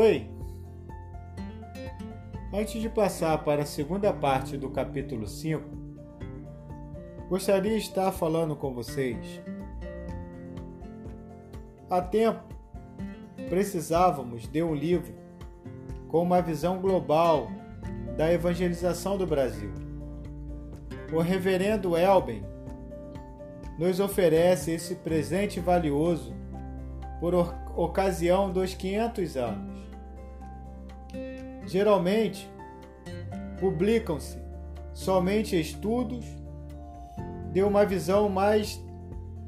Oi! Antes de passar para a segunda parte do capítulo 5, gostaria de estar falando com vocês. Há tempo, precisávamos de um livro com uma visão global da evangelização do Brasil. O reverendo Elben nos oferece esse presente valioso por ocasião dos 500 anos. Geralmente, publicam-se somente estudos de uma visão mais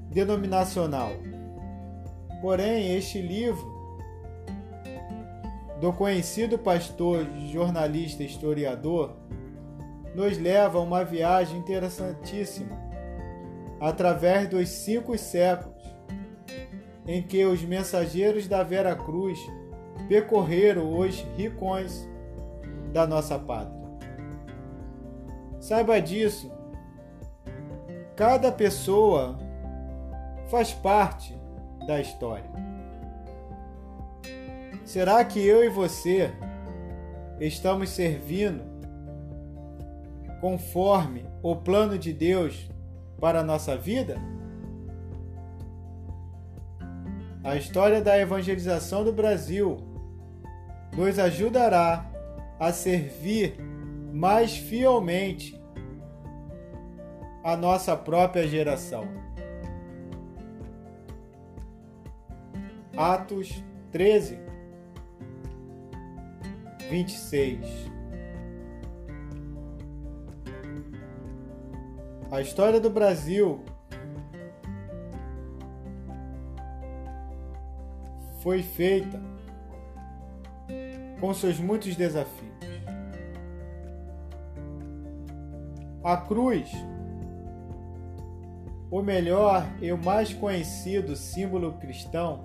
denominacional. Porém, este livro do conhecido pastor, jornalista historiador nos leva a uma viagem interessantíssima através dos cinco séculos em que os mensageiros da Vera Cruz percorreram os ricões da nossa pátria. Saiba disso. Cada pessoa faz parte da história. Será que eu e você estamos servindo conforme o plano de Deus para a nossa vida? A história da evangelização do Brasil nos ajudará a servir mais fielmente a nossa própria geração. Atos 13, 26. A história do Brasil foi feita com seus muitos desafios. A cruz, o melhor e o mais conhecido símbolo cristão,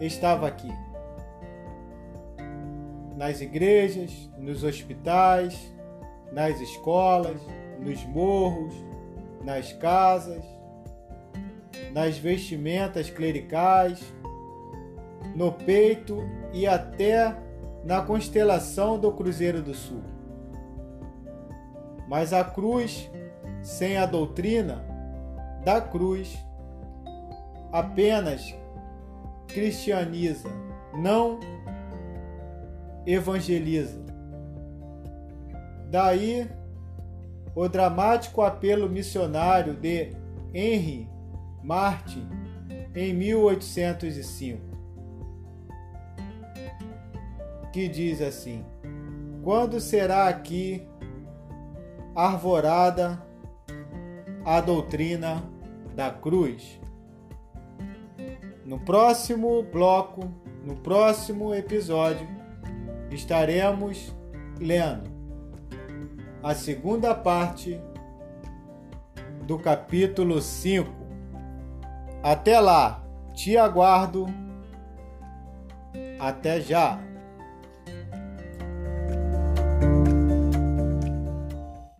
estava aqui. Nas igrejas, nos hospitais, nas escolas, nos morros, nas casas, nas vestimentas clericais, no peito e até na constelação do Cruzeiro do Sul. Mas a cruz, sem a doutrina da cruz, apenas cristianiza, não evangeliza. Daí o dramático apelo missionário de Henry Martin em 1805 que diz assim: Quando será aqui arvorada a doutrina da cruz? No próximo bloco, no próximo episódio, estaremos lendo a segunda parte do capítulo 5. Até lá, te aguardo. Até já!